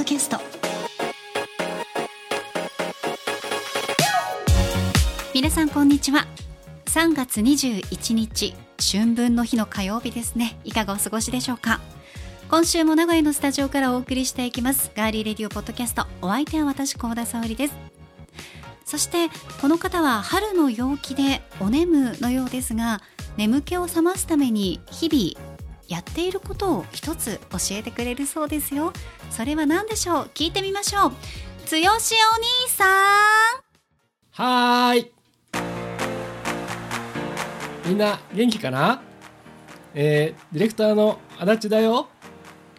ドキャスト。皆さんこんにちは。3月21日春分の日の火曜日ですね。いかがお過ごしでしょうか。今週も名古屋のスタジオからお送りしていきます。ガーリーレディオポッドキャスト。お相手は私高田沙織です。そしてこの方は春の陽気でお眠のようですが眠気を覚ますために日々やっていることを一つ教えてくれるそうですよ。それは何でしょう？聞いてみましょう。つよしお兄さん。はーい。みんな元気かな？えー、ディレクターの足立だよ。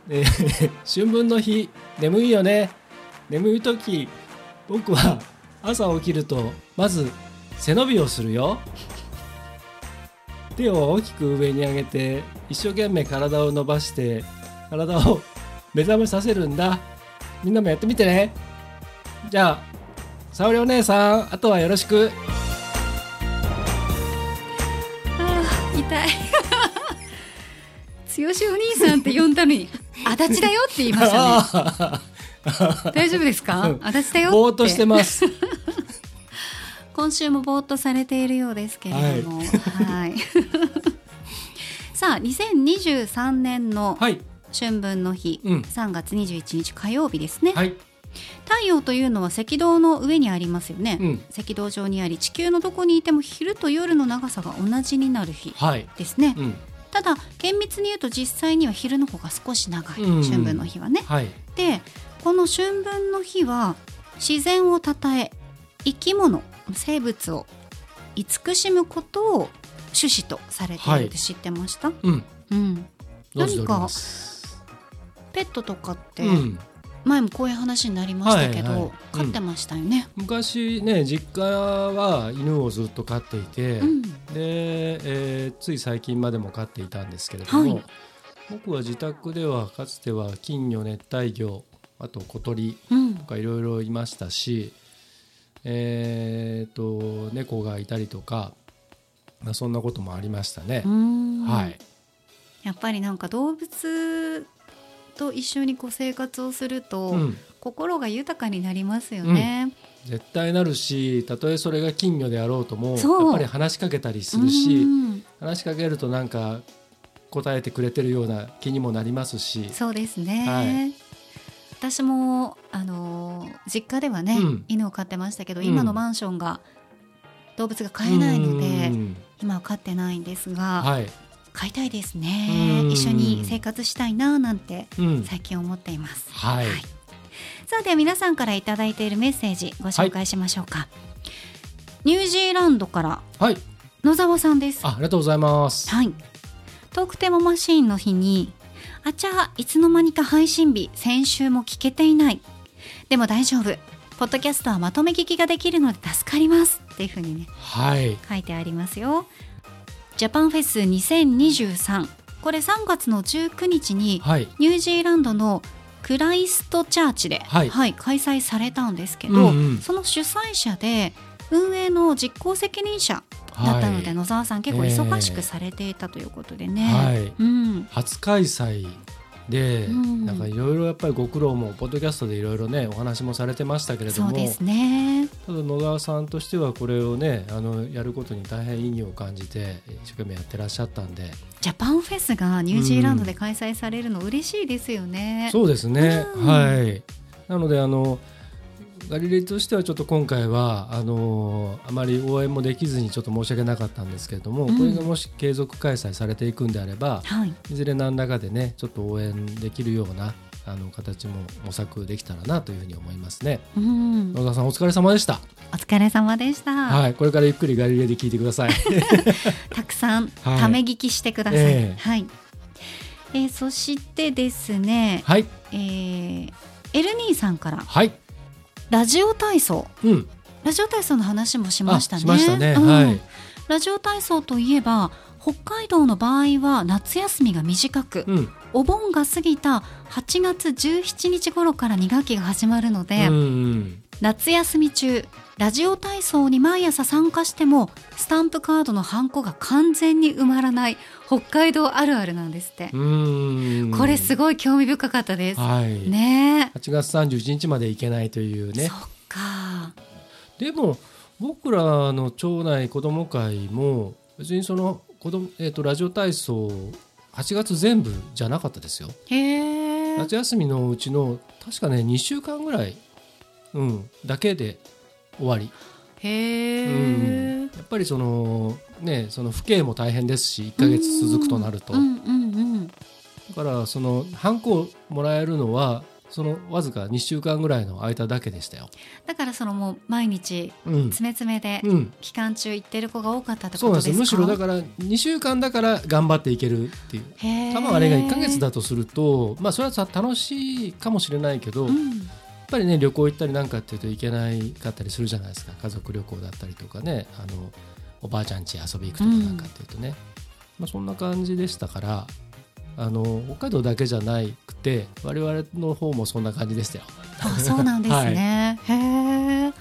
えー 春分の日眠いよね。眠い時僕は朝起きるとまず背伸びをするよ。手を大きく上に上げて一生懸命体を伸ばして体を目覚めさせるんだ。みんなもやってみてね。じゃあ沙織お姉さんあとはよろしく。あー痛い。つよしお兄さんって呼んだのに足立だよって言いましたね。あ 大丈夫ですか？うん。足立だよって。ー ぼーっとしてます今週もぼーっとされているようですけれども。はい。さあ2023年のはい。春分の日、うん。3月21日火曜日ですね、はい。太陽というのは赤道の上にありますよね、うん。赤道上にあり地球のどこにいても昼と夜の長さが同じになる日はい。ですね、うん。ただ厳密に言うと実際には昼の方が少し長い、うん。春分の日はね。はい。でこの春分の日は自然をたたえ生き物生物を慈しむことを趣旨とされているって知ってました、うん。うん、存じております。ペットとかってうん。前もこういう話になりましたけど、はいはい。飼ってましたよね。昔ね実家は犬をずっと飼っていて、うん。で、えーつい最近までも飼っていたんですけれども、はい。僕は自宅ではかつては金魚熱帯魚あと小鳥うんとかいろいろいましたし、えー、と猫がいたりとか、まあ、そんなこともありましたね。う。ん。はい、やっぱりなんか動物と一緒にこう生活をすると、うん、心が豊かになりますよね。絶対なるしたとえそれが金魚であろうともやっぱり話しかけたりするし、うん。話しかけるとなんか答えてくれてるような気にもなりますし。そうですね。はい私もあのー実家ではね、うん。犬を飼ってましたけど、うん。今のマンションが動物が飼えないので、うん。今は飼ってないんですが、はい、飼いたいですね。うん。一緒に生活したいななんてうん。最近思っています。はい。はい。さあでは皆さんからいただいているメッセージご紹介しましょうか、ニュージーランドからはい、野沢さんです。あありがとうございます。はい。トークテーママシーンの日にあちゃいつの間にか配信日先週も聞けていない。でも大丈夫。ポッドキャストはまとめ聞きができるので助かります。っていうふうにね。はい、書いてありますよ。ジャパンフェス2023これ3月の19日にはい、ニュージーランドのクライストチャーチで、はい開催されたんですけど、うんうん。その主催者で運営の実行責任者だったので、はい野沢さん結構忙しくされていたということでね。はい。うん、初開催で、うん。なんかいろいろやっぱりご苦労もポッドキャストでいろいろねお話もされてましたけれども。そうですね。ただ野川さんとしてはこれをねあのやることに大変意義を感じて一生懸命やってらっしゃったんで。ジャパンフェスがニュージーランドで開催されるの嬉しいですよね。そうですね、うん。はい。なのであのガリレイとしてはちょっと今回はあのあまり応援もできずにちょっと申し訳なかったんですけれども、うん。これがもし継続開催されていくんであればはい、いずれ何らかでねちょっと応援できるようなあの形も模索できたらなというふうに思いますね。うん、野田さんお疲れ様でした、お疲れ様でした。はい。これからゆっくりガリレイで聞いてください。たくさんはい。ため聞きしてください。ええ。はい。えーそしてですね、はい。えーエルニーさんから。はいラジオ体操。うん。ラジオ体操の話もしましたね。あしましたね。うん。はい。ラジオ体操といえば北海道の場合は夏休みが短く、うん。お盆が過ぎた8月17日頃から2学期が始まるので、うん夏休み中ラジオ体操に毎朝参加してもスタンプカードのハンコが完全に埋まらない北海道あるあるなんですって。これすごい興味深かったです、はい、ね。8月31日まで行けないというね。えそっか。でも僕らの町内子ども会も別にその子供、えー、とラジオ体操8月全部じゃなかったですよ。夏休みのうちの確かね2週間ぐらい、うん、だけで終わり、へうん。え、やっぱりそのねその父兄も大変ですし1ヶ月続くとなると、うんうんうんだからそのハンコをもらえるのはそのわずか2週間ぐらいの間だけでしたよ。だからそのもう毎日うん。詰め詰めでうん、期間中行ってる子が多かったってことですか？ですよ。むしろだから2週間だから頑張っていけるっていう。多分あれが1ヶ月だとするとまあそれはさ楽しいかもしれないけど、うんぱりね旅行行ったりなんかっていうといけないかったりするじゃないですか。家族旅行だったりとかね。あのおばあちゃん家遊び行くとかなんかっていうとね、まあ、そんな感じでしたからあの北海道だけじゃなくて我々の方もそんな感じでしたよ。あそうなんですね、へえ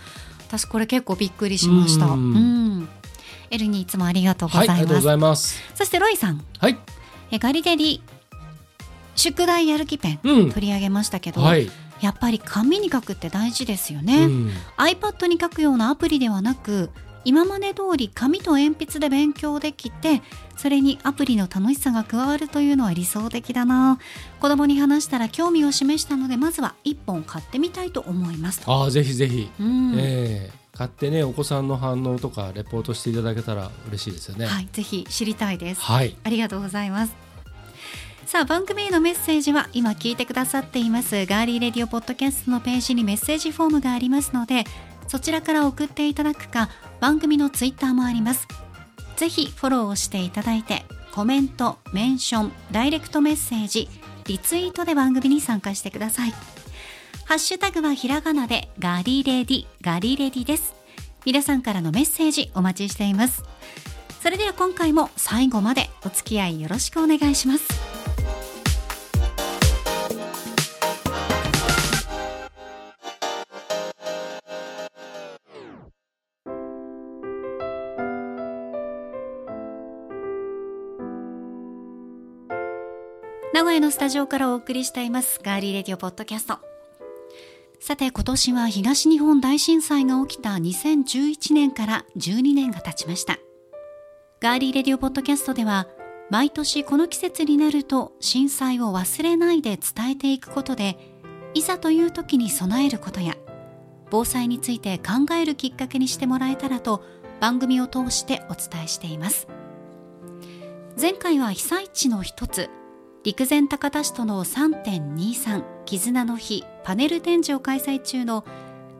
私これ結構びっくりしました。ううん。んエルにいつもありがとうごはい、ざいます、ありがとうございます。そしてロイさん。はい、えガリデリ宿題やる気ペンうん、取り上げましたけど、はい、やっぱり紙に書くって大事ですようね、ん、iPad に書くようなアプリではなく今まで通り紙と鉛筆で勉強できてそれにアプリの楽しさが加わるというのは理想的だな。子供に話したら興味を示したのでまずは1本買ってみたいと思います。と、ああぜひぜひ、うん。ええ。買ってねお子さんの反応とかレポートしていただけたら嬉しいですよね。はい、ぜひ知りたいです。はい、ありがとうございますさあ番組へのメッセージは今聞いてくださっています。ガーリーレディオポッドキャストのページにメッセージフォームがありますのでそちらから送っていただくか番組のツイッターもあります。ぜひフォローをしていただいてコメント、メンション、ダイレクトメッセージリツイートで番組に参加してください。ハッシュタグはひらがなでガリレディガリレディです。皆さんからのメッセージお待ちしています。それでは今回も最後までお付き合いよろしくお願いします。名古屋のスタジオからお送りしていますガーリーレディオポッドキャスト。さて今年は東日本大震災が起きた2011年から12年が経ちました。ガーリーレディオポッドキャストでは毎年この季節になると震災を忘れないで伝えていくことでいざという時に備えることや防災について考えるきっかけにしてもらえたらと番組を通してお伝えしています。前回は被災地の一つ陸前高田市との3.23絆の日パネル展示を開催中の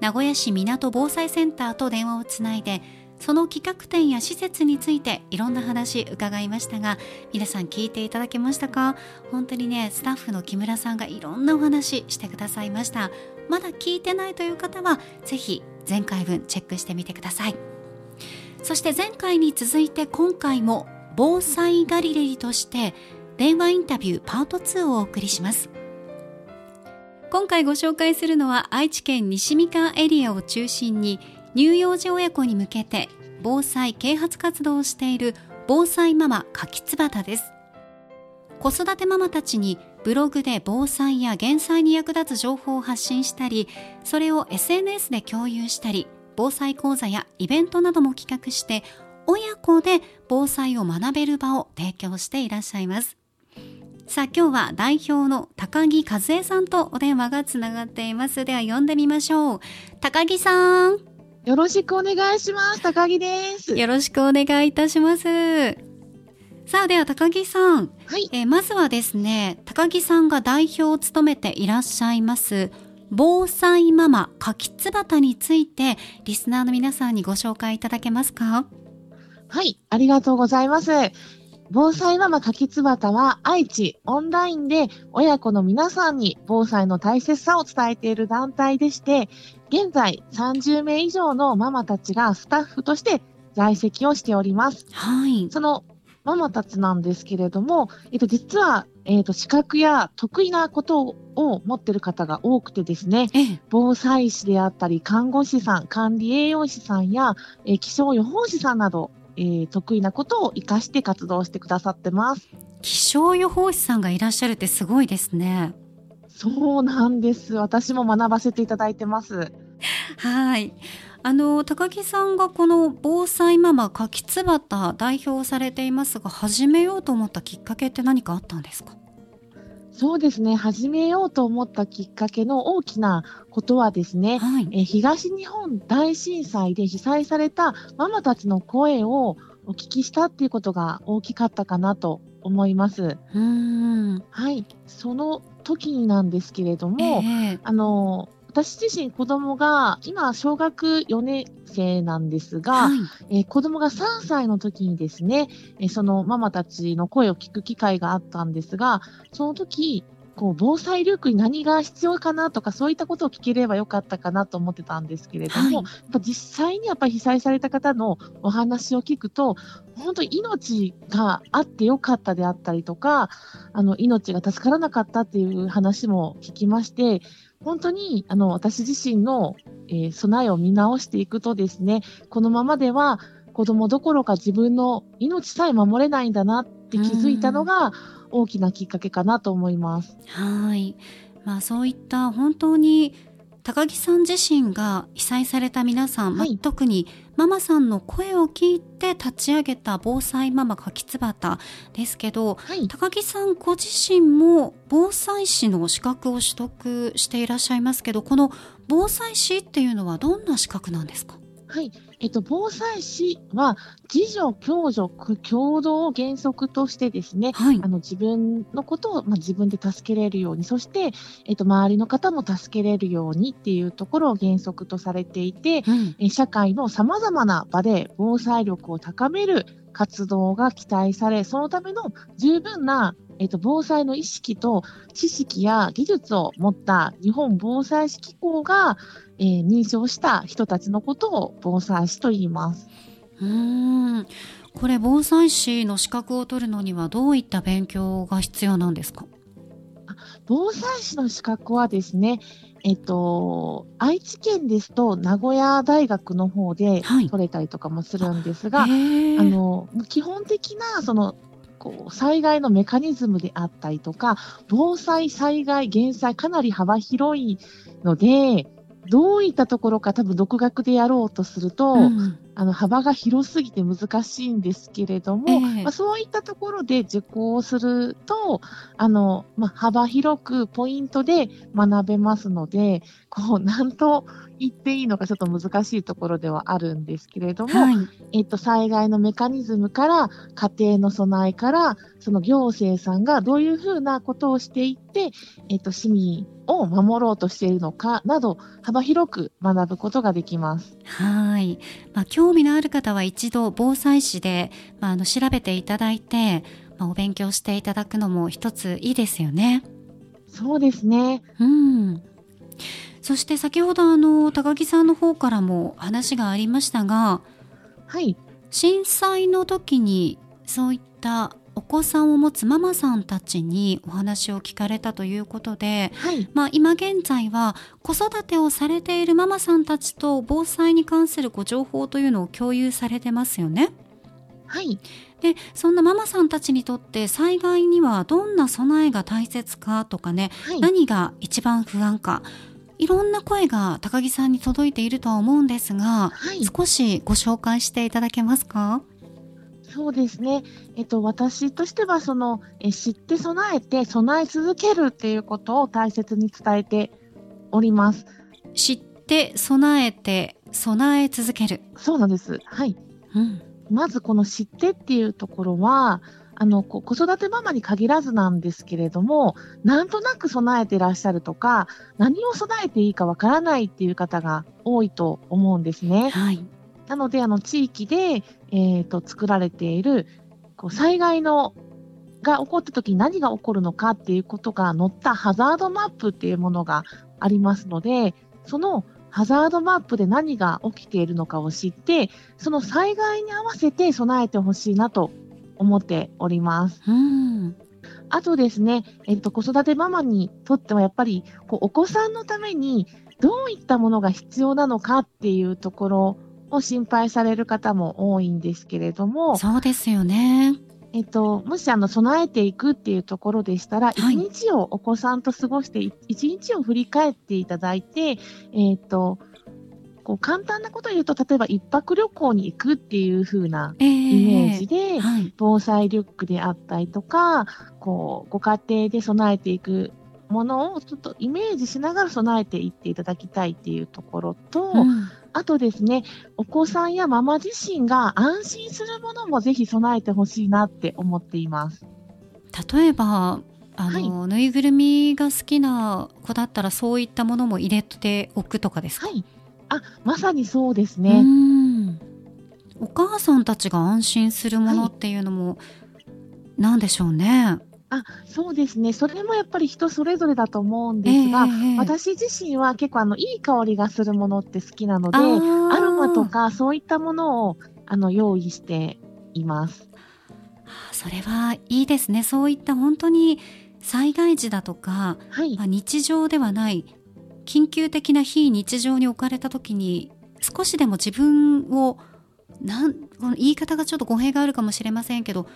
名古屋市港防災センターと電話をつないでその企画展や施設についていろんな話伺いましたが皆さん聞いていただけましたか？本当にねスタッフの木村さんがいろんなお話してくださいました。まだ聞いてないという方はぜひ前回分チェックしてみてください。そして前回に続いて今回も防災ガリレリとして電話インタビューパート2をお送りします。今回ご紹介するのは愛知県西三河エリアを中心に乳幼児親子に向けて防災啓発活動をしている防災ママ柿つばたです。子育てママたちにブログで防災や減災に役立つ情報を発信したりそれを SNS で共有したり防災講座やイベントなども企画して親子で防災を学べる場を提供していらっしゃいます。さあ今日は代表の高木和恵さんとお電話がつながっていますでは呼んでみましょう高木さんよろしくお願いします。高木です。よろしくお願いいたしますさあでは高木さん、はい。えーまずはですね高木さんが代表を務めていらっしゃいます防災ママ柿つばたについてリスナーの皆さんにご紹介いただけますか？はい。ありがとうございます。防災ママかきつばたは愛知オンラインで親子の皆さんに防災の大切さを伝えている団体でして、現在30名以上のママたちがスタッフとして在籍をしております。はいそのママたちなんですけれども、えっと、実はえっ、と、資格や得意なことを持ってる方が多くてですね、ええ。防災士であったり、看護師さん、管理栄養士さんや、えー気象予報士さんなど、えー得意なことを活かして活動してくださってます。気象予報士さんがいらっしゃるってすごいですね。そうなんです。私も学ばせていただいてます。はい。あの、高木さんがこの防災ママ柿つばた代表されていますが、始めようと思ったきっかけって何かあったんですか？そうですね。始めようと思ったきっかけの大きなことはですね、はい。えー東日本大震災で被災されたママたちの声をお聞きしたっていうことが大きかったかなと思います。うーん。はい。その時になんですけれども、ええあの、私自身子供が、今小学4年生なんですが、はい。えー子供が3歳の時にですね、えーそのママたちの声を聞く機会があったんですが、その時、こう、防災力に何が必要かなとか、そういったことを聞ければよかったかなと思ってたんですけれども、はいやっぱ実際にやっぱり被災された方のお話を聞くと、本当に命があってよかったであったりとか、あの、命が助からなかったっていう話も聞きまして、本当に、あの、私自身の、えー備えを見直していくとですね、このままでは子供どころか自分の命さえ守れないんだなって気づいたのが大きなきっかけかなと思います。はい。まあそういった本当に高木さん自身が被災された皆さん、まあはい特にママさんの声を聞いて立ち上げた防災ママ柿つばたですけど、はい。高木さんご自身も防災士の資格を取得していらっしゃいますけど、この防災士っていうのはどんな資格なんですか？はい。えっと、防災士は、自助、共助、共同を原則としてですね、はいあ。の、自分のことを、まあ、自分で助けれるように、そして、えっと、周りの方も助けれるようにっていうところを原則とされていて、うん。え社会の様々な場で防災力を高める活動が期待され、そのための十分な、えっと、防災の意識と知識や技術を持った日本防災士機構が、えー認証した人たちのことを防災士と言います。うーん。これ防災士の資格を取るのにはどういった勉強が必要なんですか？防災士の資格はですね、えっと、愛知県ですと名古屋大学の方ではい取れたりとかもするんですが、へーあの、基本的な、その、こう、災害のメカニズムであったりとか、防災、災害、減災、かなり幅広いので、どういったところか多分独学でやろうとすると、うん。あの、幅が広すぎて難しいんですけれども、ええまあ、そういったところで受講すると、あの、まあ、幅広くポイントで学べますので、こう、なんと言っていいのかちょっと難しいところではあるんですけれども、はい。えっと、災害のメカニズムから、家庭の備えから、その行政さんがどういうふうなことをしていって、えっと、市民を守ろうとしているのかなど、幅広く学ぶことができます。はい。まあ、興味のある方は一度防災士で、まあ、あの調べていただいて、まあ、お勉強していただくのも一ついいですよね。そうですね。うん。そして先ほどあの高木さんの方からも話がありましたが、はい。震災の時にそういったお子さんを持つママさんたちにお話を聞かれたということで、はい。まあ、今現在は子育てをされているママさんたちと防災に関するご情報というのを共有されてますよね。はい。でそんなママさんたちにとって災害にはどんな備えが大切かとかね、はい。何が一番不安かいろんな声が高木さんに届いているとは思うんですが、はい。少しご紹介していただけますか？そうですね。えっと、私としては、その、え知って備えて、備え続けるっていうことを大切に伝えております。知って備えて備え続ける。そうなんです。はい。うんまずこの知ってっていうところは、あの、こ子育てママに限らずなんですけれども、なんとなく備えてらっしゃるとか、何を備えていいかわからないっていう方が多いと思うんですね。はい。なので、あの、地域で、えっ、と、作られている、こう、災害の、が起こった時に何が起こるのかっていうことが載ったハザードマップっていうものがありますので、そのハザードマップで何が起きているのかを知って、その災害に合わせて備えてほしいなと思っております。うん。あとですね、えっと、子育てママにとってはやっぱり、こう、お子さんのためにどういったものが必要なのかっていうところを心配される方も多いんですけれども、そうですよね。えっと、もしあの、備えていくっていうところでしたら、一、はい日をお子さんと過ごして、い一日を振り返っていただいて、えっと、こう簡単なことを言うと、例えば一泊旅行に行くっていう風なええイメージで、はい。防災リュックであったりとか、こう、ご家庭で備えていくものをちょっとイメージしながら備えていっていただきたいっていうところと、うんあとですね、お子さんやママ自身が安心するものもぜひ備えてほしいなって思っています。例えばあの、ぬいぐるみが好きな子だったらそういったものも入れておくとかですか、はい。あ、まさにそうですうね。んお母さんたちが安心するものっていうのも、なんでしょうね。あ、そうですね。それもやっぱり人それぞれだと思うんですが、ええ私自身は結構あの、いい香りがするものって好きなので、アロマとかそういったものをあの用意しています。あそれはいいですねそういった本当に災害時だとか、はいまあ、。日常ではない緊急的な非日常に置かれた時に少しでも自分をなんこの言い方がちょっと語弊があるかもしれませんけど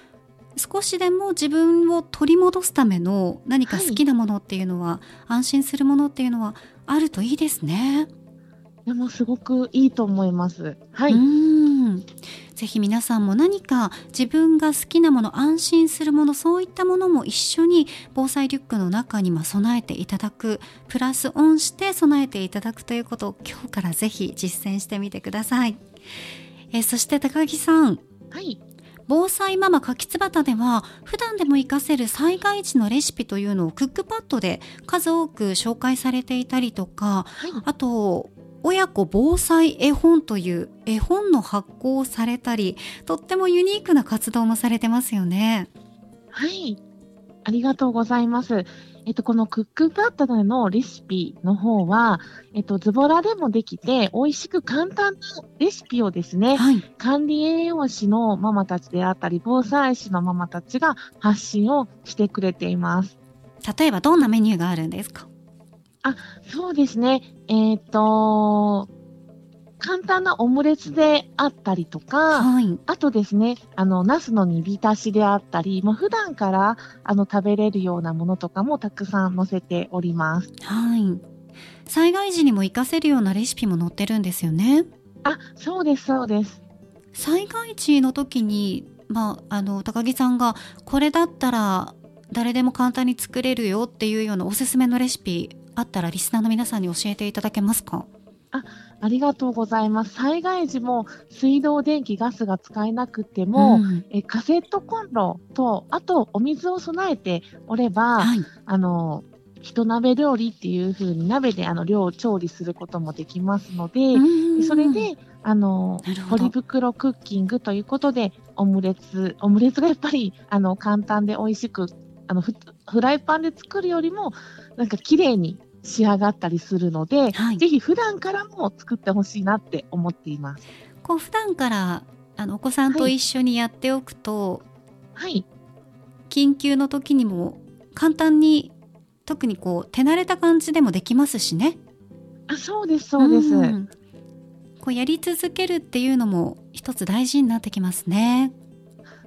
少しでも自分を取り戻すための何か好きなものっていうのは、安心するものっていうのはあるといいですね。でもすごくいいと思います。はいうーんぜひ皆さんも何か自分が好きなもの安心するものそういったものも一緒に防災リュックの中にまあ備えていただくプラスオンして備えていただくということを今日からぜひ実践してみてください。えーそして高木さんはい。防災ママ柿つばたでは普段でも活かせる災害時のレシピというのをクックパッドで数多く紹介されていたりとかはい。あと親子防災絵本という絵本の発行をされたりとってもユニークな活動もされてますよね。はい。ありがとうございます。えっと、このクックパッドでのレシピの方は、えっと、ズボラでもできて、美味しく簡単なレシピをですね、はい、管理栄養士のママたちであったり、防災士のママたちが発信をしてくれています。例えばどんなメニューがあるんですか？そうですね。えっ、と、簡単なオムレツであったりとか、はい、あとですね、あの、ナスの煮浸しであったり、まあ、普段から、あの、食べれるようなものとかもたくさん載せております。はい。災害時にも活かせるようなレシピも載ってるんですよね。あ、そうです、そうです。災害時の時に、まあ、あの高木さんがこれだったら誰でも簡単に作れるよっていうようなおすすめのレシピあったらリスナーの皆さんに教えていただけますか？ありがとうございます。災害時も水道、電気、ガスが使えなくても、ん。えカセットコンロと、あとお水を備えておれば、はい、あの、人鍋料理っていう風に鍋であの量を調理することもできますので、うん。それで、あのポリ袋クッキングということで、オムレツ、オムレツがやっぱり、あの、簡単で美味しく、あの、フフライパンで作るよりも、なんか綺麗に仕上がったりするので、はいぜひ普段からも作ってほしいなって思っています。こう普段からあのお子さんと一緒にやっておくと、はい。緊急の時にも簡単に特にこう手慣れた感じでもできますしね。あ、そうです、そうです。んこうやり続けるっていうのも一つ大事になってきますね。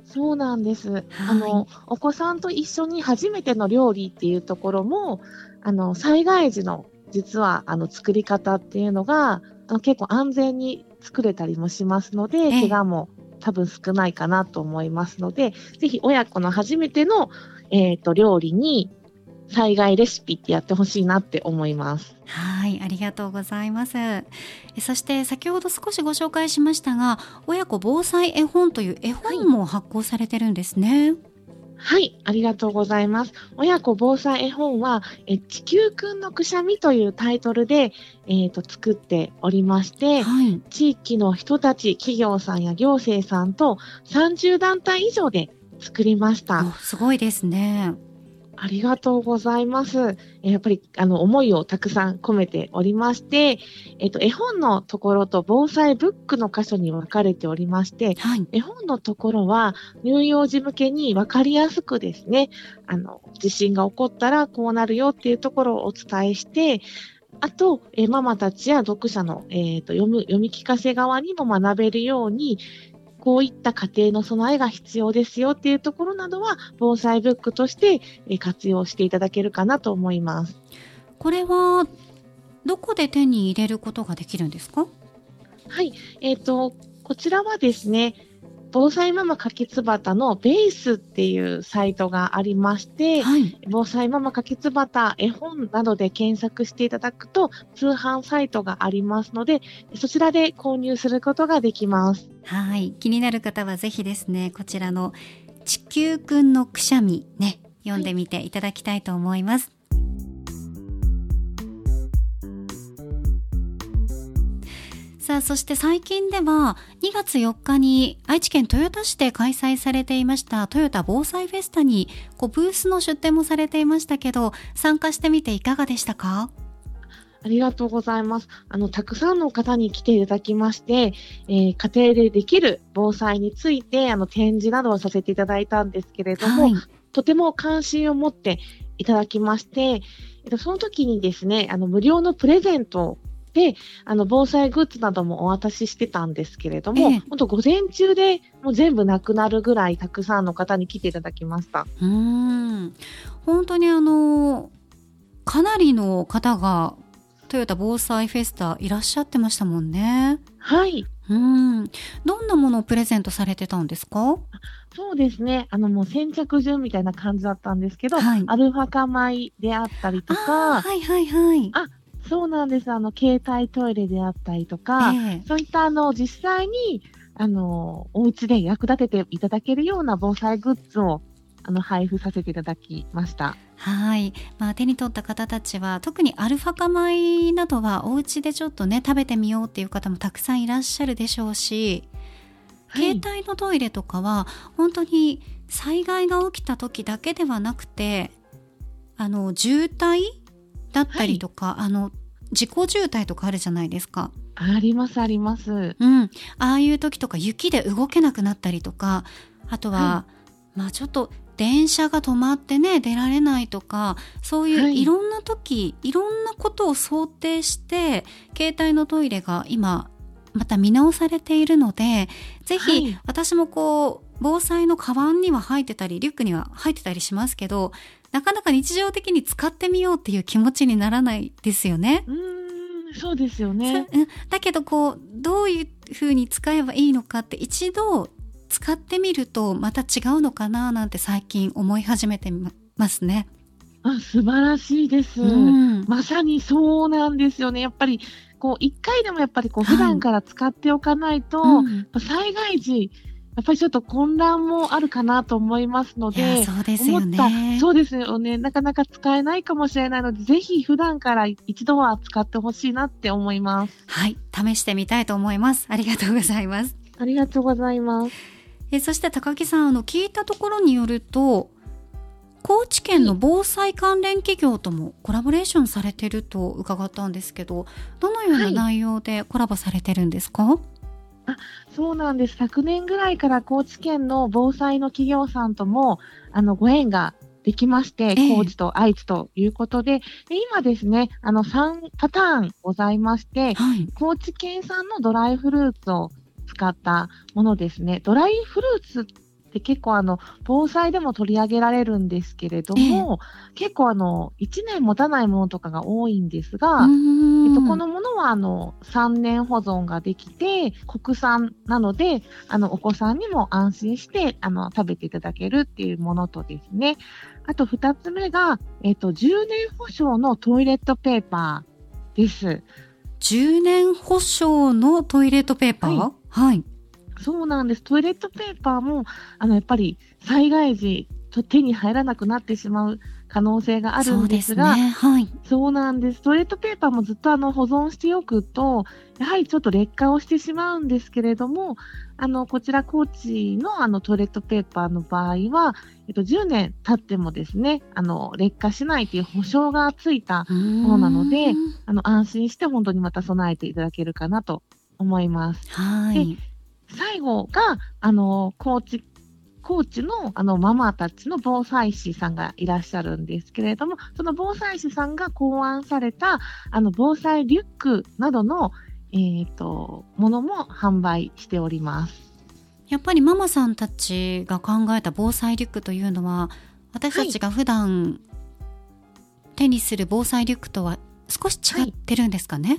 そうなんです。あの、お子さんと一緒に初めての料理っていうところも、あの、災害時の、実は、あの、作り方っていうのが、結構安全に作れたりもしますので、ええ怪我も多分少ないかなと思いますので、ぜひ親子の初めての、えっ、と、料理に、災害レシピってやってほしいなって思います。はい、ありがとうございます。えそして先ほど少しご紹介しましたが、親子防災絵本という絵本も発行されてるんですね。はい、ありがとうございます。親子防災絵本は、え地球くんのくしゃみというタイトルで、えっ、と、作っておりまして、はい、地域の人たち、企業さんや行政さんと30団体以上で作りました。おすごいですね。ありがとうございます。やっぱり、あの、思いをたくさん込めておりまして、えっと、絵本のところと防災ブックの箇所に分かれておりまして、はい、絵本のところは、乳幼児向けに分かりやすくですね、あの、地震が起こったらこうなるよっていうところをお伝えして、あと、えママたちや読者の、えーと、読む読み聞かせ側にも学べるように、こういった家庭の備えが必要ですよっていうところなどは、防災ブックとして活用していただけるかなと思います。これは、どこで手に入れることができるんですか？はい。えっ、ー、と、こちらはですね、防災ママかきつばたのベースっていうサイトがありまして、はい、防災ママかきつばた絵本などで検索していただくと通販サイトがありますので、そちらで購入することができます。はい。気になる方はぜひですね、こちらの地球くんのくしゃみね、読んでみていただきたいと思います。さあ、そして最近では2月4日に愛知県豊田市で開催されていましたトヨタ防災フェスタにこうブースの出展もされていましたけど、参加してみていかがでしたか？ありがとうございます。あの、たくさんの方に来ていただきまして、えー、家庭でできる防災について、あの、展示などをさせていただいたんですけれども、はい、とても関心を持っていただきまして、えっと、その時にですね、あの、無料のプレゼントで、あの、防災グッズなどもお渡ししてたんですけれども、ええ、本当午前中でもう全部なくなるぐらいたくさんの方に来ていただきました。うん。本当にあの、かなりの方がトヨタ防災フェスタいらっしゃってましたもんね。はい。うん。どんなものをプレゼントされてたんですか？そうですね。あの、もう先着順みたいな感じだったんですけど、はい、アルファ化米であったりとか、はいはいはい。あ、そうなんです。あの、携帯トイレであったりとか、えー、そういったあの、実際に、あの、お家で役立てていただけるような防災グッズを、あの、配布させていただきました。はい。まあ、手に取った方たちは、特にアルファ化米などは、お家でちょっとね、食べてみようっていう方もたくさんいらっしゃるでしょうし、はい、携帯のトイレとかは、本当に災害が起きた時だけではなくて、あの、渋滞だったりとか、はい、あの自己渋滞とかあるじゃないですか。ありますあります。うん。ああいう時とか雪で動けなくなったりとか、あとは、はい、まあちょっと電車が止まってね、出られないとか、そういういろんな時、はい、いろんなことを想定して、携帯のトイレが今、また見直されているので、ぜひ、私もこう、防災のカバンには入ってたり、リュックには入ってたりしますけど、なかなか日常的に使ってみようっていう気持ちにならないですよね。うんそうですよね。だけどこうどういうふうに使えばいいのかって一度使ってみるとまた違うのかななんて最近思い始めてますね。あ素晴らしいです、うん、まさにそうなんですよね。やっぱりこう一回でもやっぱりこう普段から使っておかないと、はいうん、災害時やっぱりちょっと混乱もあるかなと思いますので、そうですよね。そうですよね。なかなか使えないかもしれないので、ぜひ普段から一度は使ってほしいなって思います。はい。試してみたいと思います。ありがとうございます。ありがとうございます。えそして高木さん、あの、聞いたところによると、高知県の防災関連企業ともコラボレーションされてると伺ったんですけど、どのような内容でコラボされてるんですか、はいあそうなんです。昨年ぐらいから高知県の防災の企業さんとも、あの、ご縁ができまして、高知と愛知ということで、で今ですね、あの、3パターンございまして、はい、高知県産のドライフルーツを使ったものですね。ドライフルーツって結構あの、防災でも取り上げられるんですけれども、えー、結構あの、1年持たないものとかが多いんですが、えっと、このものはあの、3年保存ができて、国産なので、あの、お子さんにも安心して、あの、食べていただけるっていうものとですね、あと2つ目が、えっと、10年保証のトイレットペーパーです。10年保証のトイレットペーパー、はい、はいそうなんです。トイレットペーパーも、あの、やっぱり災害時、と手に入らなくなってしまう可能性があるんですが、そうね。はい。そうなんです。トイレットペーパーもずっとあの保存しておくと、やはりちょっと劣化をしてしまうんですけれども、あの、こちら高知のあのトイレットペーパーの場合は、えっと、10年経ってもですね、あの、劣化しないという保証がついた、そうなのであの、安心して本当にまた備えていただけるかなと思います。はい。最後が、あの、高知、高知のあのママたちの防災士さんがいらっしゃるんですけれども、その防災士さんが考案された、あの、防災リュックなどの、えっ、と、ものも販売しております。やっぱりママさんたちが考えた防災リュックというのは私たちが普段手にする防災リュックとは少し違ってるんですかね、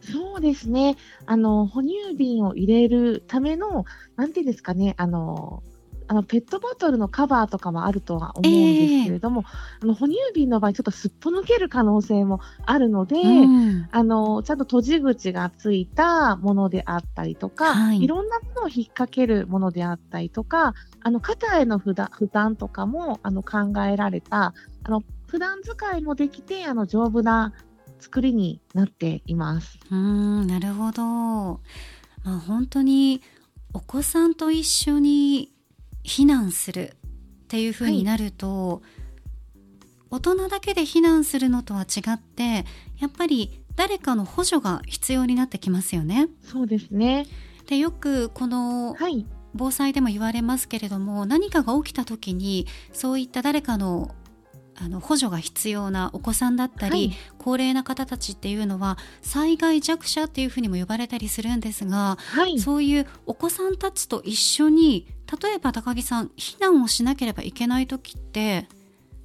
そうですね。あの、哺乳瓶を入れるための、なんていうんですかね、あの、あのペットボトルのカバーとかもあるとは思うんですけれども、あの哺乳瓶の場合、ちょっとすっぽ抜ける可能性もあるので、うん。あの、ちゃんと閉じ口がついたものであったりとか、はい。い、ろんなものを引っ掛けるものであったりとか、あの、肩への負担負担とかも、あの、考えられた、あの、普段使いもできて、あの、丈夫な作りになっています。うーんなるほど、まあ、本当にお子さんと一緒に避難するっていう風になると、大人だけで避難するのとは違ってやっぱり誰かの補助が必要になってきますよね。そうですね。でよくこのはい。防災でも言われますけれども何かが起きた時にそういった誰かのあの補助が必要なお子さんだったり、はい高齢な方たちっていうのは災害弱者っていうふうにも呼ばれたりするんですがはい。そういうお子さんたちと一緒に例えば高木さん避難をしなければいけない時って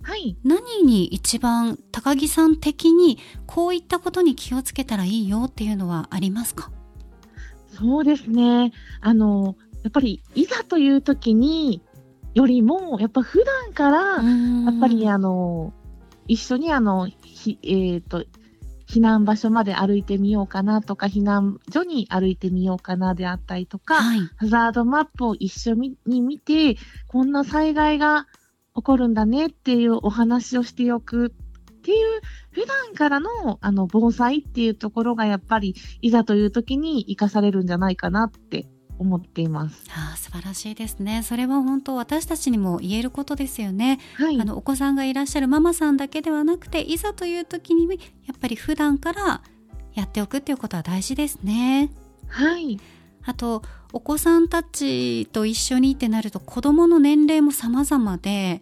はい。何に一番高木さん的にこういったことに気をつけたらいいよっていうのはありますか？そうですね。あの、やっぱり、いざという時に、よりも、やっぱ普段から、やっぱり、あの、一緒に、あの、ひえっ、と、避難場所まで歩いてみようかなとか、避難所に歩いてみようかなであったりとか、はい。ハザードマップを一緒に見て、こんな災害が起こるんだねっていうお話をしておくっていう、普段からのあの防災っていうところがやっぱり、いざという時に活かされるんじゃないかなって思っています。ああ素晴らしいですねそれは本当私たちにも言えることですよね、はい。あのお子さんがいらっしゃるママさんだけではなくていざという時にやっぱり普段からやっておくっていうことは大事ですねはい。あとお子さんたちと一緒にってなると子どもの年齢も様々で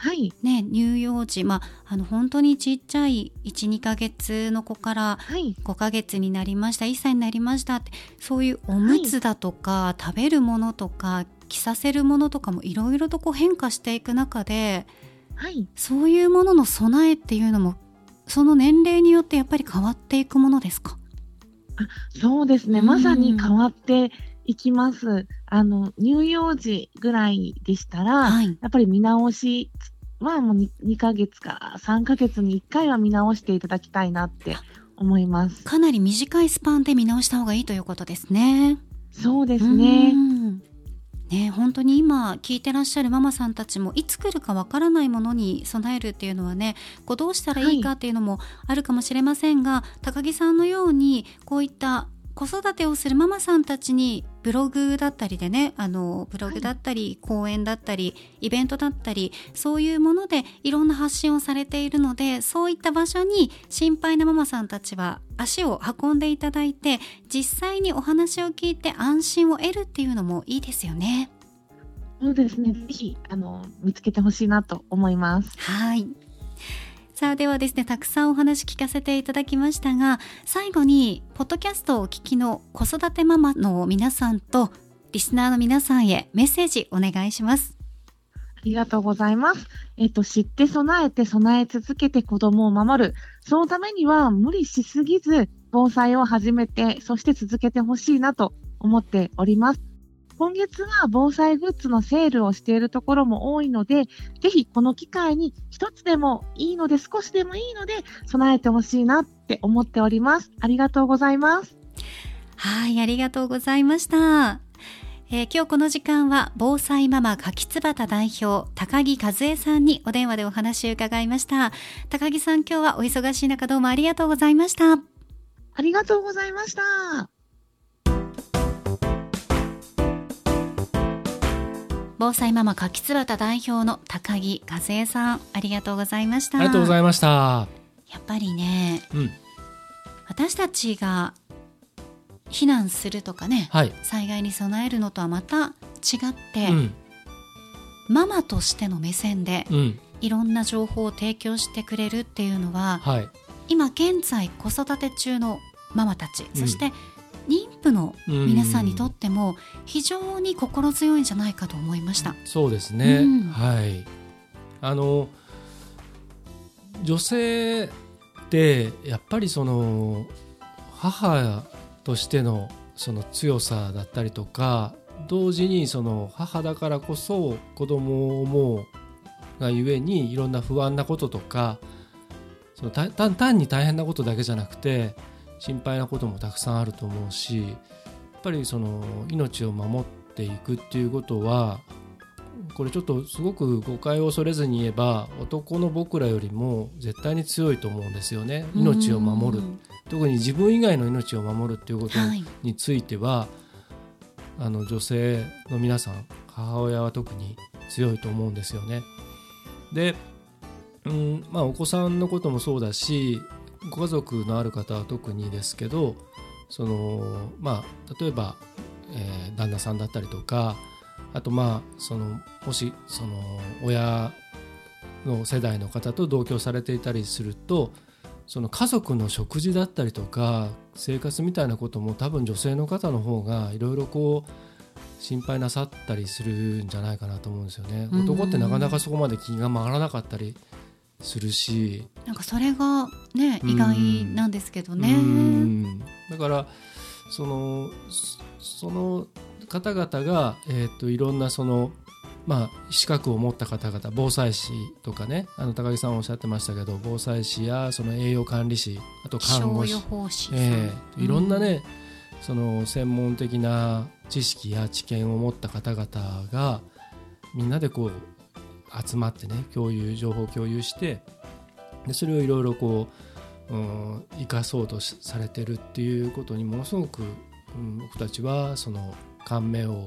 はい。ね乳幼児まああの本当にちっちゃい12ヶ月の子からはい。5ヶ月になりました1歳になりましたってそういうおむつだとか、食べるものとか着させるものとかもいろいろとこう変化していく中ではい。そういうものの備えっていうのもその年齢によってやっぱり変わっていくものですか？そうですね。うんまさに変わっていきます。あの、乳幼児ぐらいでしたら、はいやっぱり見直しはもう 2, 2ヶ月か3ヶ月に1回は見直していただきたいなって思います。かなり短いスパンで見直した方がいいということですね。そうですねう。んね本当に今聞いてらっしゃるママさんたちもいつ来るかわからないものに備えるっていうのはねこうどうしたらいいかっていうのもあるかもしれませんが、高木さんのようにこういった子育てをするママさんたちにブログだったりでねあのブログだったり、講演だったりイベントだったりそういうものでいろんな発信をされているのでそういった場所に心配なママさんたちは足を運んでいただいて実際にお話を聞いて安心を得るっていうのもいいですよね。そうですね。ぜひ、あの、見つけてほしいなと思います。はい。さあではですね、たくさんお話聞かせていただきましたが、最後に、ポッドキャストをお聞きの子育てママの皆さんと、リスナーの皆さんへメッセージお願いします。ありがとうございます。えっと、知って備えて備え続けて子供を守る。そのためには無理しすぎず、防災を始めて、そして続けてほしいなと思っております。今月は防災グッズのセールをしているところも多いので、ぜひこの機会に一つでもいいので少しでもいいので備えてほしいなって思っております。ありがとうございます。はい、ありがとうございました。えー今日この時間は防災ママ柿つばた代表高木和恵さんにお電話でお話を伺いました高木さん今日はお忙しい中どうもありがとうございましたありがとうございました。防災ママ柿つばた代表の高木和恵さんありがとうございましたありがとうございました。やっぱりねうん。私たちが避難するとかねはい。災害に備えるのとはまた違って、うん。ママとしての目線でうん。いろんな情報を提供してくれるっていうのははい。今現在子育て中のママたち、うんそして妊婦の皆さんにとっても非常に心強いんじゃないかと思いました。そうですね。うんはい。あの女性ってやっぱりその母としてのその強さだったりとか同時にその母だからこそ子供を思うがゆえにいろんな不安なこととかその単単単に大変なことだけじゃなくて心配なこともたくさんあると思うしやっぱりその命を守っていくっていうことはこれちょっとすごく誤解を恐れずに言えば男の僕らよりも絶対に強いと思うんですよね。命を守る。うん。特に自分以外の命を守るっていうことはい、については、あの女性の皆さん母親は特に強いと思うんですよね。で、うんまあ、お子さんのこともそうだしご家族のある方は特にですけどその、まあ、例えば、えー旦那さんだったりとかあとまあそのもしその親の世代の方と同居されていたりするとその家族の食事だったりとか生活みたいなことも多分女性の方の方がいろいろこう心配なさったりするんじゃないかなと思うんですよね。うん男ってなかなかそこまで気が回らなかったりするし、なんかそれがねうん。意外なんですけどね。うん。だからそのそその方々が、えー、といろんなその、まあ、資格を持った方々防災士とかねあの高木さんおっしゃってましたけど防災士やその栄養管理士あと看護師。ええいろんなね、その専門的な知識や知見を持った方々がみんなでこう集まってね共有情報を共有してでそれをいろいろこう、うん、生かそうとしされてるっていうことにものすごく、うん、僕たちはその感銘を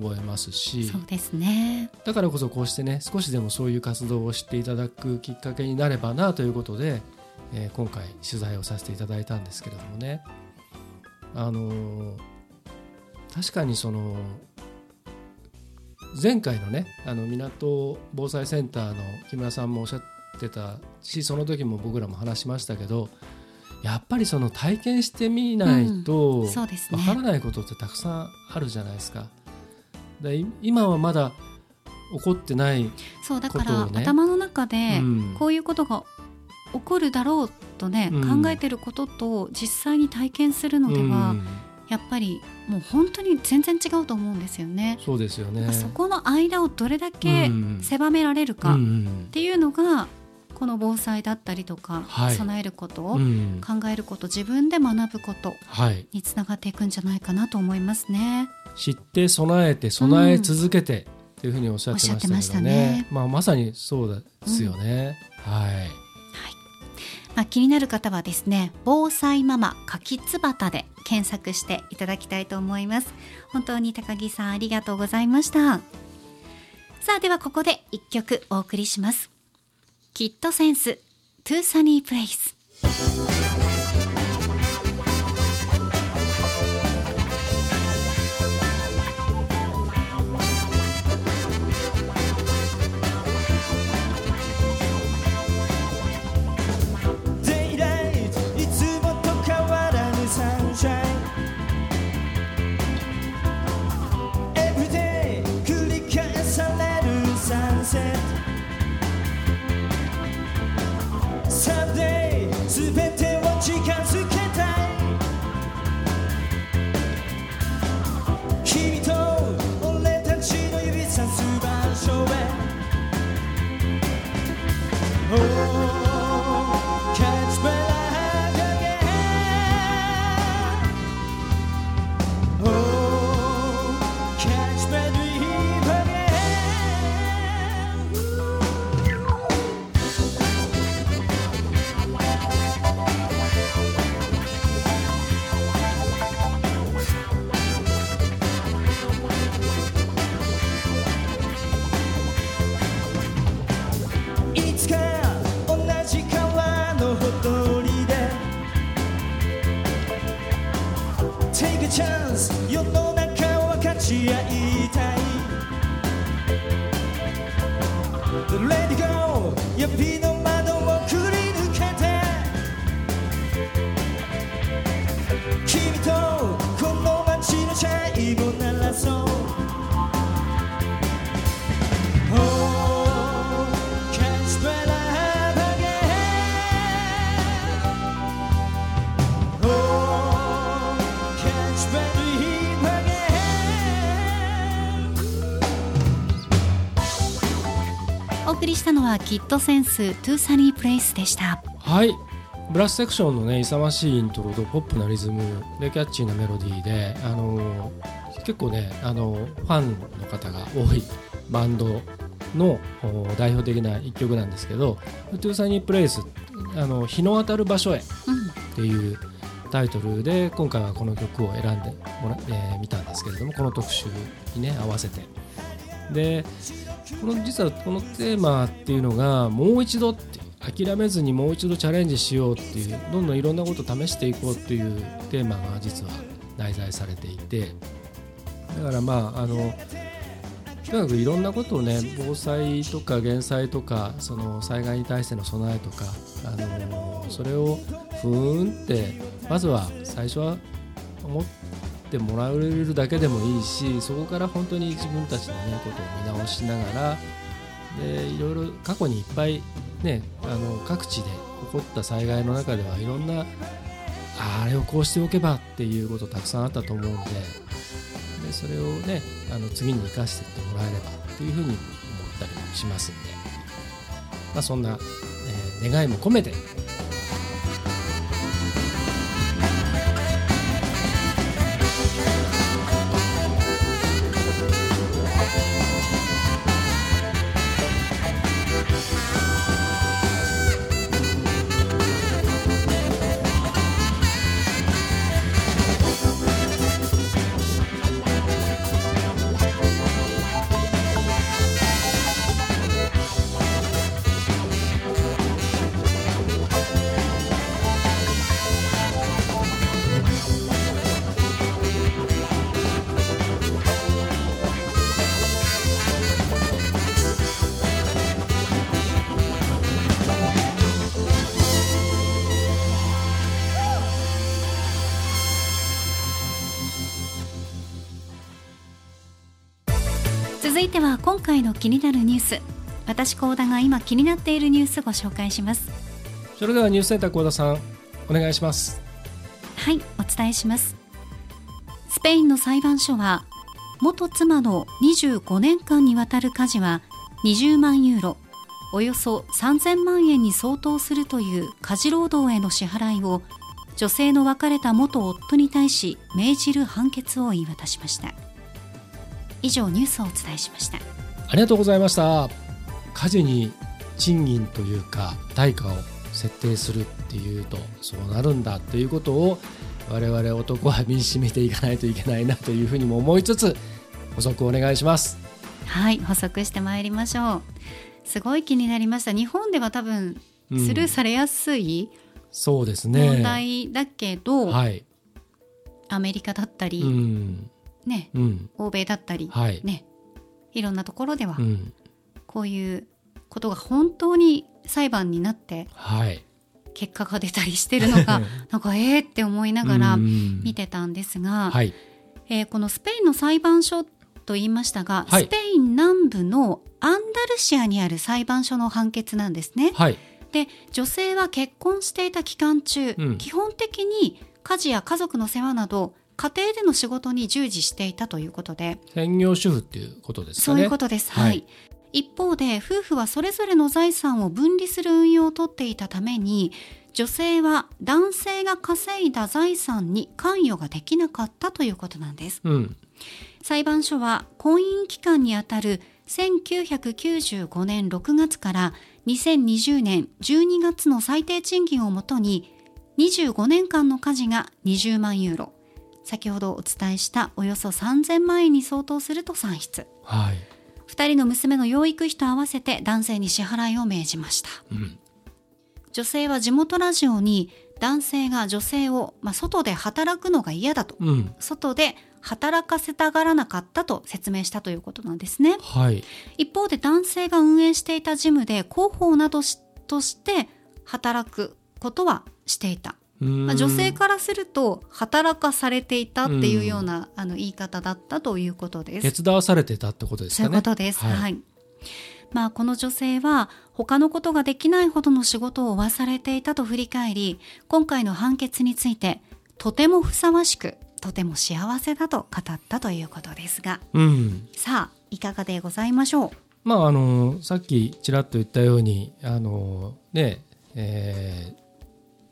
覚えますしそうですね。だからこそこうしてね少しでもそういう活動を知っていただくきっかけになればなということで、えー今回取材をさせていただいたんですけれどもねあのー確かにその前回のねあの港防災センターの木村さんもおっしゃってたしその時も僕らも話しましたけどやっぱりその体験してみないと、わからないことってたくさんあるじゃないですか。でい今はまだ起こってない、そうだから、頭の中でうん。こういうことが起こるだろうとね、うん。考えてることと実際に体験するのでは、うん。やっぱりもう本当に全然違うと思うんですよね。そうですよね。そこの間をどれだけうん狭められるかっうんていうのがこの防災だったりとか、はい。備えることをうん。考えること自分で学ぶことはい、につながっていくんじゃないかなと思いますね。知って備えて備え続けてっていうふうにおっしゃってましたけどね,、ね。まあ、まさにそうですよね。はいまあ、気になる方はですね防災ママ柿つばたで検索していただきたいと思います。本当に高木さんありがとうございました。さあではここで一曲お送りします。キットセンストゥーサニープレイス。したのはキッドセンストゥーサニープレイスでした。はい。ブラスセクションのね勇ましいイントロとポップなリズムでキャッチーなメロディーで、あの結構ね、あのファンの方が多いバンドの代表的な一曲なんですけど「トゥーサニープレイス」あの日の当たる場所へっていうタイトルで今回はこの曲を選んでもら、えー見たんですけれどもこの特集にね合わせて。でこの実はこのテーマっていうのがもう一度って諦めずにもう一度チャレンジしようっていうどんどんいろんなことを試していこうっていうテーマが実は内在されていてだからまああのとにかくいろんなことをね防災とか減災とかその災害に対しての備えとか、あのそれをふーんってまずは最初は思ってもらえるだけでもいいしそこから本当に自分たちの、ね、ことを見直しながらでいろいろ過去にいっぱい、ね、あの各地で起こった災害の中ではいろんなああれをこうしておけばっていうことたくさんあったと思うんででそれをねあの次に生かしていってもらえればっていうふうに思ったりもしますんで、まあ、そんな、えー願いも込めて回の気になるニュース私高田が今気になっているニュースをご紹介します。それではニュースセンター幸田さんお願いします。はいお伝えします。スペインの裁判所は元妻の25年間にわたる家事は20万ユーロおよそ3000万円に相当するという家事労働への支払いを女性の別れた元夫に対し命じる判決を言い渡しました。以上ニュースをお伝えしましたありがとうございました。家事に賃金というか対価を設定するっていうとそうなるんだっていうことを我々男は身に染みていかないといけないなというふうにも思いつつ補足お願いします。はい補足してまいりましょう。すごい気になりました。日本では多分うん。スルーされやすいそうですね。問題だけど、はい。アメリカだったり、うん。ねうん。欧米だったり、はい。ねいろんなところではうん。こういうことが本当に裁判になってはい。結果が出たりしてるのがなんかえーって思いながらうん。見てたんですが、はい。えーこのスペインの裁判所と言いましたが、はい。スペイン南部のアンダルシアにある裁判所の判決なんですね。はい。で女性は結婚していた期間中、うん。基本的に家事や家族の世話など家庭での仕事に従事していたということで専業主婦っていうことですかそうねいうことです。はいはい。一方で夫婦はそれぞれの財産を分離する運用をとっていたために女性は男性が稼いだ財産に関与ができなかったということなんです。うん裁判所は婚姻期間にあたる1995年6月から2020年12月の最低賃金をもとに25年間の家事が20万ユーロ先ほどお伝えしたおよそ3000万円に相当すると算出。はい。2人の娘の養育費と合わせて男性に支払いを命じました。うん。女性は地元ラジオに男性が女性を、まあ、外で働くのが嫌だと。うん。外で働かせたがらなかったと説明したということなんですね。はい。一方で男性が運営していたジムで広報などしとして働くことはしていた、まあ、女性からすると働かされていたっていうような、あの言い方だったということです。手伝わされてたってことですそうかねいうことです。はい。はい。まあ、この女性は他のことができないほどの仕事を負わされていたと振り返り今回の判決についてとてもふさわしくとても幸せだと語ったということですが。うん。さあいかがでございましょう？まああのさっきちらっと言ったようにあのねえー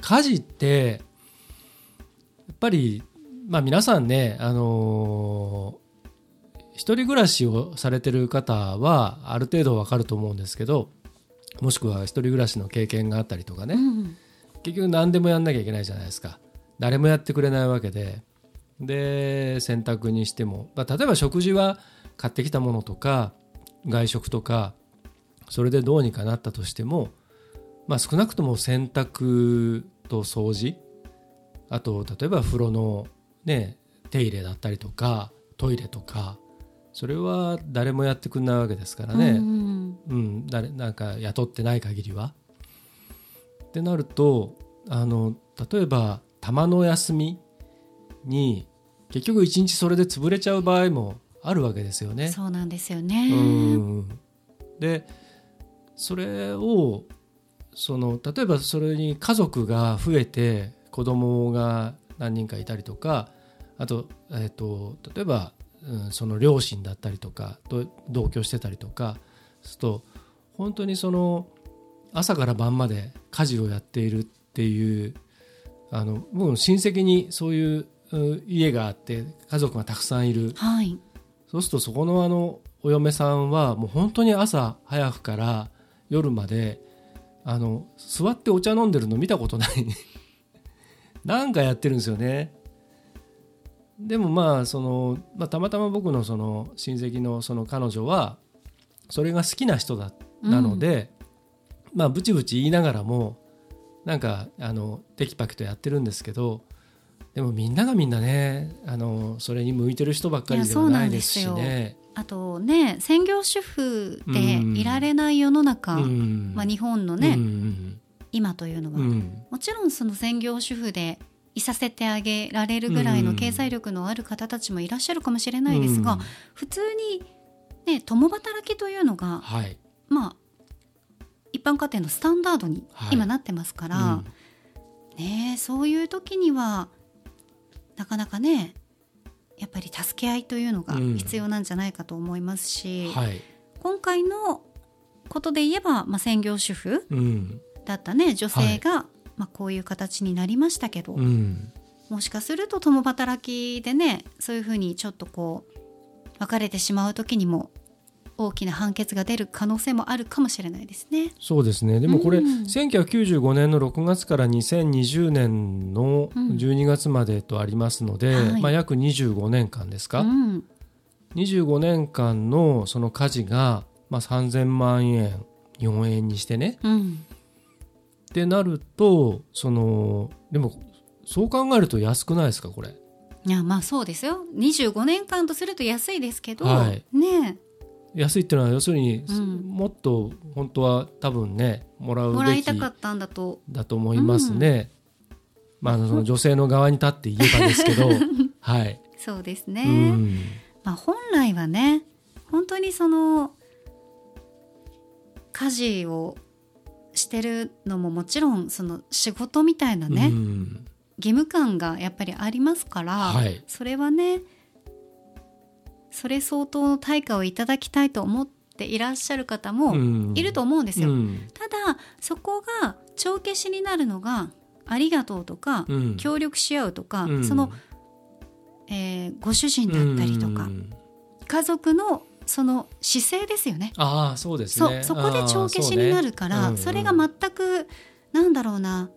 家事ってやっぱりまあ皆さんねあの一人暮らしをされてる方はある程度わかると思うんですけどもしくは一人暮らしの経験があったりとかね、うん。結局何でもやんなきゃいけないじゃないですか。誰もやってくれないわけで。で洗濯にしても、まあ、例えば食事は買ってきたものとか外食とかそれでどうにかなったとしても、まあ、少なくとも洗濯と掃除あと例えば風呂の、ね、手入れだったりとかトイレとかそれは誰もやってくれないわけですからね、うんうん、誰なんか雇ってない限りは。ってなるとあの例えば玉の休みに結局一日それで潰れちゃう場合もあるわけですよね。そうなんですよね。うんでそれをその例えばそれに家族が増えて子供が何人かいたりとかあと,、えー、と例えば、うん、その両親だったりとかと同居してたりとかすると本当にその朝から晩まで家事をやっているっていうあの僕の親戚にそういううん家があって家族がたくさんいるはい。そうするとそこのあのお嫁さんはもう本当に朝早くから夜まであの座ってお茶飲んでるの見たことない。なんかやってるんですよね。でもまあその、まあ、たまたま僕のその親戚のその彼女はそれが好きな人だなので、まあブチブチ言いながらもなんかあのテキパキとやってるんですけどでもみんながみんなねあのそれに向いてる人ばっかりではないですしね。あとね専業主婦でいられない世の中、うん。まあ、日本のね、うん今というのは、うん。もちろんその専業主婦でいさせてあげられるぐらいの経済力のある方たちもいらっしゃるかもしれないですが、うん。普通に、ね、共働きというのが、はい。まあ、一般家庭のスタンダードにはい。今なってますから、うん。ね、そういう時にはなかなかねやっぱり助け合いというのがうん。必要なんじゃないかと思いますし、はい。今回のことで言えば、まあ、専業主婦うん。だったね女性が、まあ、こういう形になりましたけど、うん。もしかすると共働きでねそういうふうにちょっとこう別れてしまう時にも大きな判決が出る可能性もあるかもしれないですね。そうですね。でもこれ、うん。1995年の6月から2020年のうん12月までとありますので、はい。まあ、約25年間ですか、うん。25年間のその家事が、まあ、3000万円日本円にしてね。うん。ってなるとそのでもそう考えると安くないですかこれ？いやまあそうですよ。25年間とすると安いですけど、はい。ね安いっていうのは要するに、うん。もっと本当は多分ねもらうもらべきいたかったんだと。だと思いますね、まあ、その女性の側に立って言えばですけど はい、そうですね、うん。まあ、本来はね本当にその家事をしてるのももちろんその仕事みたいなね、うん。義務感がやっぱりありますから、はい。それはねそれ相当の対価をいただきたいと思っていらっしゃる方もうん。いると思うんですよ。うん。ただそこが帳消しになるのが「ありがとう」とか、うん。協力し合うとか、うん。その、えーご主人だったりとか、うん。家族のその姿勢ですよね。ああそうですね。そこで帳消しになるからそ,、あーそれが全くなんだろうな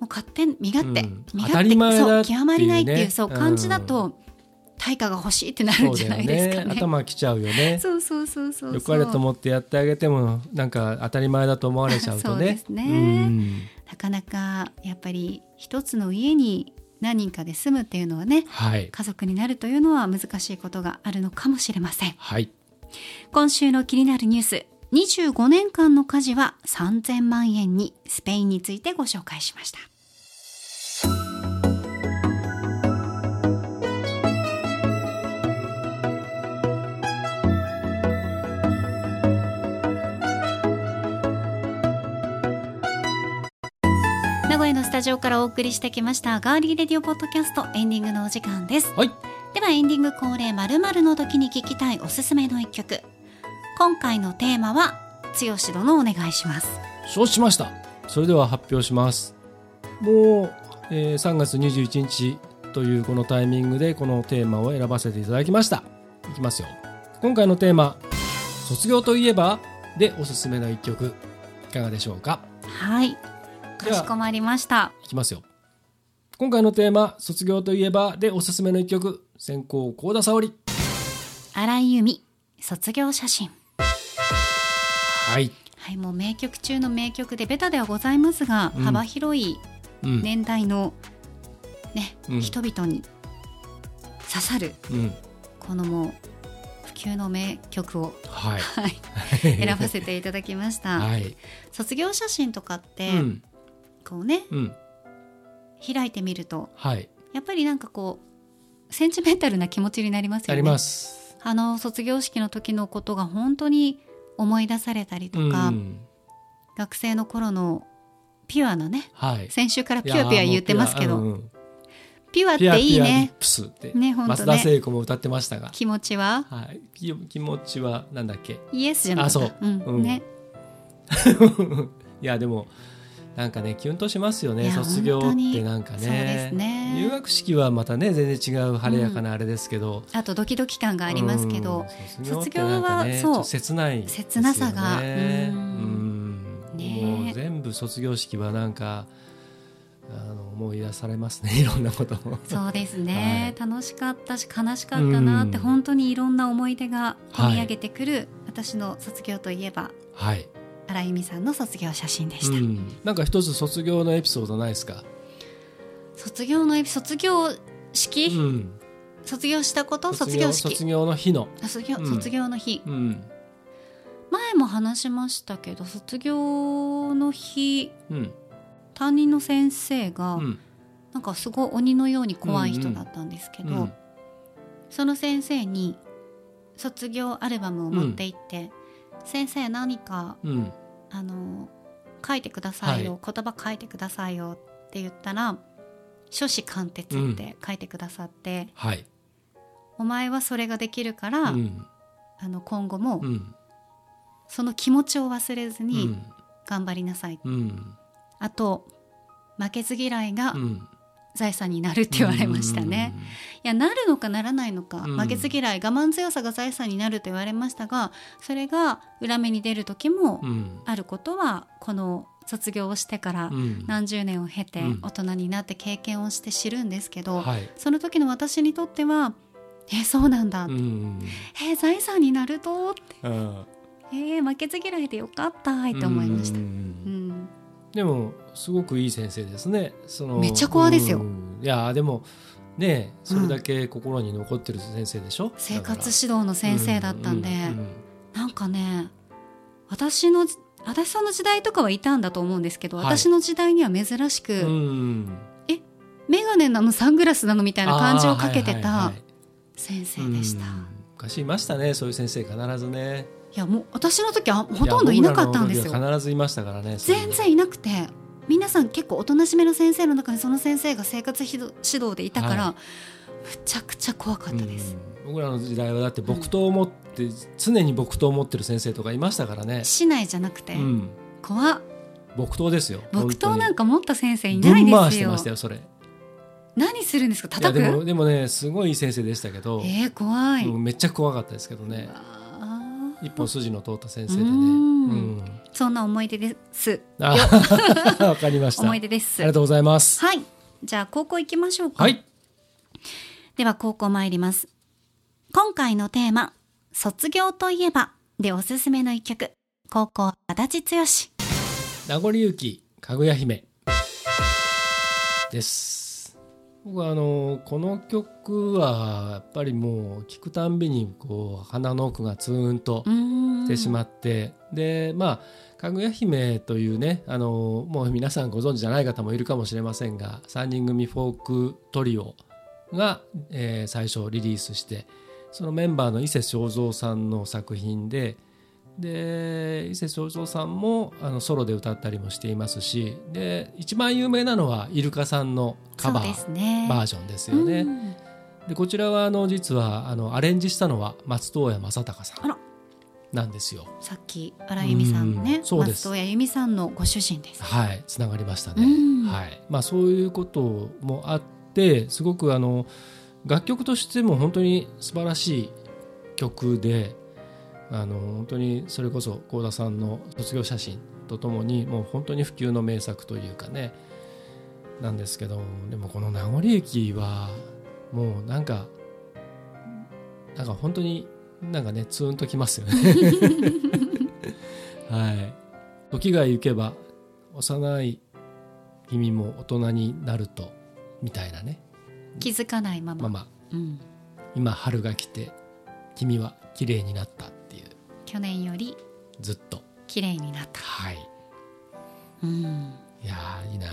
もう勝手に身勝手、うん。身勝手そう極まりないっていうそううん。感じだと、対価が欲しいってなるんじゃないですかね。ね頭きちゃうよね。そうそうそうそうよかれと思ってやってあげてもなんか当たり前だと思われちゃうとね。そうですね。うん。なかなかやっぱり一つの家に何人かで住むっていうのはねはい。家族になるというのは難しいことがあるのかもしれません。はい。今週の気になるニュース。25年間の家事は3000万円にスペインについてご紹介しましたスタジオからお送りしてきましたガーリーレディオポッドキャストエンディングのお時間です。はい。ではエンディング恒例〇〇の時に聞きたいおすすめの一曲。今回のテーマは剛殿お願いします。承知しました。それでは発表します。もう、えー3月21日というこのタイミングでこのテーマを選ばせていただきました。いきますよ。今回のテーマ「卒業といえば?」でおすすめの一曲。いかがでしょうか？はいかしこまりました。いきますよ。今回のテーマ「卒業といえば?」でおすすめの一曲先行幸田沙織。荒井由実卒業写真。はい、はいもう名曲中の名曲でベタではございますが、うん。幅広いうん。年代のね、うん。人々に刺さるうん。このもう不朽の名曲を、はい。はい、選ばせていただきました、はい。卒業写真とかって、うんこうねうん。開いてみるとはい。やっぱりなんかこうセンチメンタルな気持ちになりますよね。あります。あの卒業式の時のことが本当に思い出されたりとか、うん。学生の頃のピュアなねはい。先週からピュアピュア言ってますけど、ピュアっていいピュアリッねプスって、ねほんとね。増田聖子も歌ってましたが、気持ちは？はい、気気持ちはなんだっけ？イエスじゃなかった。あそう。うん。うん。ね。いやでもなんかねキュンとしますよね卒業ってなんかね。ね。入学式はまたね全然違う晴れやかなあれですけど、あとドキドキ感がありますけど、うん卒業はそう。切ないね。切なさが。ううん。もう全部卒業式はなんかあの思い出されますね いろんなことも。そうですね、楽しかったし悲しかったなってうん。本当にいろんな思い出が込み上げてくる、私の卒業といえば。はい、荒井由実さんの卒業写真でした、うん、なんか一つ卒業のエピソードないですか、卒業のエピ卒業式、うん、卒業したこと？卒業式。卒業の日の、あ卒業うん。卒業の日、うん。前も話しましたけど卒業の日うん。担任の先生が、うん。なんかすごい鬼のように怖い人だったんですけど、うん。その先生に卒業アルバムを持って行って、先生何かうん。あの書いてくださいよ、言葉書いてくださいよって言ったら「書士貫徹」って書いてくださって、はい、お前はそれができるから、うん。あの今後もうん。その気持ちを忘れずうにん。頑張りなさい、うん。あと負けず嫌いがうん財産になるって言われましたね、いやなるのかならないのか、うん。負けず嫌い我慢強さが財産になると言われましたがそれが裏目に出る時もあることはこの卒業をしてからうん。何十年を経てうん。大人になって経験をして知るんですけど、はい。その時の私にとっては「えそうなんだ」うんえ財産になると」って。うん「え負けず嫌いでよかった」って思いました。ううんん。でもすごくいい先生ですね。そのめっちゃ怖ですよ。うん。いやでもねそれだけ心に残ってる先生でしょ、生活だから指導の先生だったんで、うんなんかね私の足立さんの時代とかはいたんだと思うんですけど、はい。私の時代には珍しく、うんうんメガネなのサングラスなのみたいな感じをかけてた先生でした、うん。昔いましたねそういう先生必ずね。いやもう私の時はほとんどいなかったんですよ。必ずいましたからね全然いなくて皆さん結構おとなしめの先生の中にその先生が生活指導でいたから、はむちゃくちゃ怖かったです、うん。僕らの時代はだって木刀を持って、常に木刀を持ってる先生とかいましたからね、市内じゃなくて、うん、怖っ。木刀ですよ。木刀なんかか持った先生いないですよ。してましたよそれ。何するんですか？叩く？でもでもねすごいいい先生でしたけど、えー、怖い、うんめっちゃ怖かったですけどね一本筋の通った先生でね。ううん。んそんな思い出です。あ わかりました。思あい出です。りがとうございます。はい。じゃあ高校行きましょうか。はい。では高校参ります。今回のテーマ「卒業といえば」でおすすめの一曲。高校足立剛。名残雪かぐや姫。です僕はあのこの曲はやっぱりもう聴くたんびにこう鼻の奥がツーンとしてしまって、でまあかぐや姫というねあのもう皆さんご存知じゃない方もいるかもしれませんが3人組フォークトリオが、えー最初リリースしてそのメンバーの伊勢正三さんの作品でで伊勢正三さんもあのソロで歌ったりもしていますしで一番有名なのはイルカさんのカバーね。バージョンですよね。うん。でこちらはあの実はあのアレンジしたのは松任谷正隆さんなんですよ。さっき荒井由実さんねうんそうです。松任谷由実さんのご主人です。はい、つながりましたうね。ん。はい、まあそういうこともあって、すごくあの楽曲としても本当に素晴らしい曲で、あの本当にそれこそ幸田さんの卒業写真とともにもう本当に普及の名作というかね、なんですけど、でもこの名残雪はもうなんかなんか本当になんかねツーンときますよね。はい。時が行けば幼い君も大人になるとみたいなね。気づかないまま、まあま。あうん、今春が来て君は綺麗になった去年よりずっと。綺麗になった、はい。うん、いやーいいな。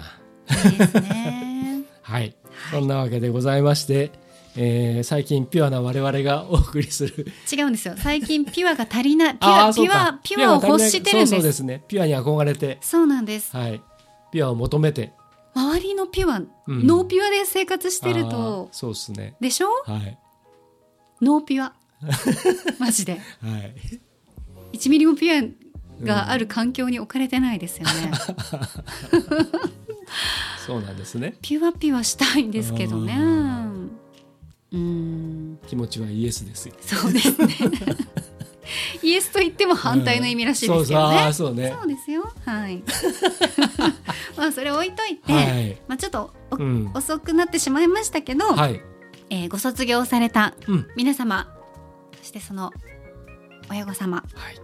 いいですね。はい、はい。そんなわけでございまして、えー最近ピュアな我々がお送りする。違うんですよ。最近ピュアが足りない。ピ ュあアピュアピュアを欲してるんです。そうですね。ピュアに憧れて。そうなんです。はい。ピュアを求めて。周りのピュア、うん。ノーピュアで生活してると。そうですね。でしょ？はい。ノーピュア。マジで。はい1ミリもピュアがある環境に置かれてないですよね、そうなんですね。ピュアピュアしたいんですけどね。あうん。気持ちはイエスですよ。そうですね。イエスと言っても反対の意味らしいですけどね、そうそうそうね。そうですよ。はい。まあそれ置いといて、はい。まあ、ちょっとおうん。遅くなってしまいましたけど、はい。えーご卒業されたうん。皆様そしてその親御様はい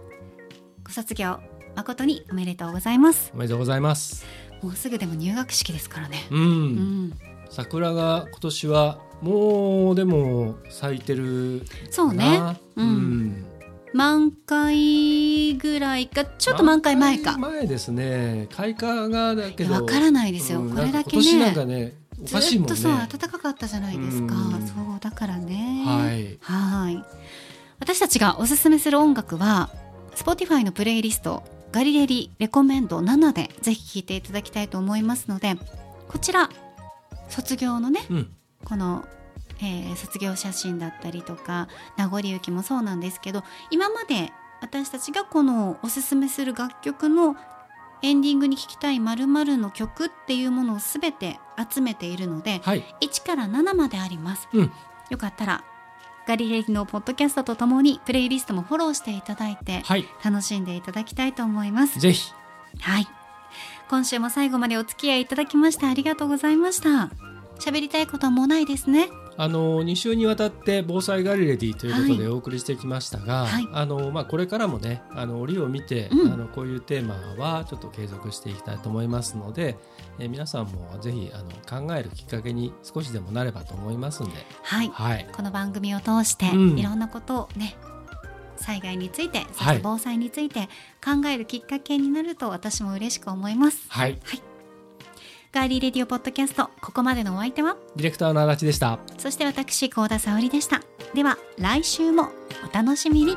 ご卒業誠におめでとうございます。おめでとうございます。もうすぐでも入学式ですからね。うん、うん。桜が今年はもうでも咲いてるそうね。なうん。うん。満開ぐらいかちょっと満開前か。前ですね。開花がだけど。わからないですよ、うん。これだけなんか今年なんねかねおずかしいもんね。っとそう暖かかったじゃないですか。うん。そうだからね。はい。はい。私たちがおすすめする音楽は Spotify のプレイリストガリレリレコメンド7でぜひ聴いていただきたいと思いますのでこちら卒業のねうん。この、えー卒業写真だったりとか名残雪もそうなんですけど今まで私たちがこのおすすめする楽曲のエンディングに聴きたい〇〇の曲っていうものを全て集めているのではい。1から7まであります、うん。よかったらガリレリのポッドキャストとともにプレイリストもフォローしていただいてはい。楽しんでいただきたいと思います。ぜひ。はい。今週も最後までお付き合いいただきましてありがとうございました。喋りたいことはもうないですねあの2週にわたって防災ガリレディということではお送りしてきましたが、はい。あのまあ、これからもねあの折を見て、うん。あのこういうテーマはちょっと継続していきたいと思いますので、えー皆さんもぜひあの考えるきっかけに少しでもなればと思いますんで、はい。はい、この番組を通して、うん。いろんなことをね災害についてそしはいて防災について考えるきっかけになると私も嬉しく思います、はい、ガーリーレディオポッドキャストここまでのお相手は？ディレクターの足立でした。そして私高田沙織でした。では来週もお楽しみに